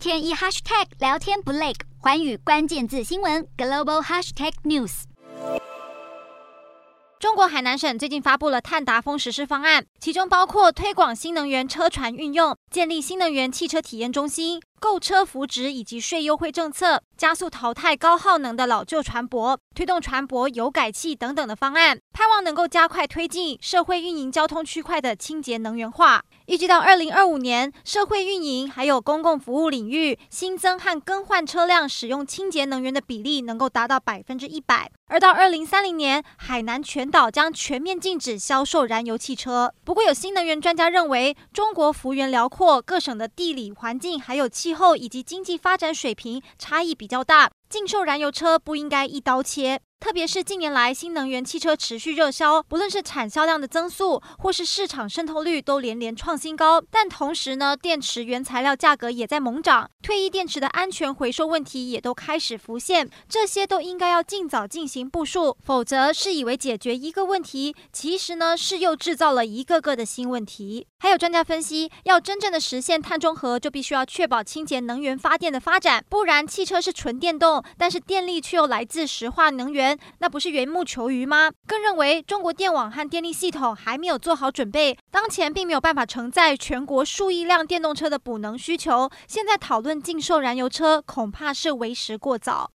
天一 hashtag 聊天不累，环宇关键字新闻 global hashtag news。中国海南省最近发布了碳达峰实施方案，其中包括推广新能源车船运用、建立新能源汽车体验中心。购车扶植以及税优惠政策，加速淘汰高耗能的老旧船舶，推动船舶油改气等等的方案，盼望能够加快推进社会运营交通区块的清洁能源化。预计到二零二五年，社会运营还有公共服务领域新增和更换车辆使用清洁能源的比例能够达到百分之一百。而到二零三零年，海南全岛将全面禁止销售燃油汽车。不过，有新能源专家认为，中国幅员辽阔，各省的地理环境还有气。气候以及经济发展水平差异比较大，禁售燃油车不应该一刀切。特别是近年来新能源汽车持续热销，不论是产销量的增速，或是市场渗透率，都连连创新高。但同时呢，电池原材料价格也在猛涨，退役电池的安全回收问题也都开始浮现。这些都应该要尽早进行部署，否则是以为解决一个问题，其实呢是又制造了一个个的新问题。还有专家分析，要真正的实现碳中和，就必须要确保清洁能源发电的发展，不然汽车是纯电动，但是电力却又来自石化能源。那不是缘木求鱼吗？更认为中国电网和电力系统还没有做好准备，当前并没有办法承载全国数亿辆电动车的补能需求。现在讨论禁售燃油车，恐怕是为时过早。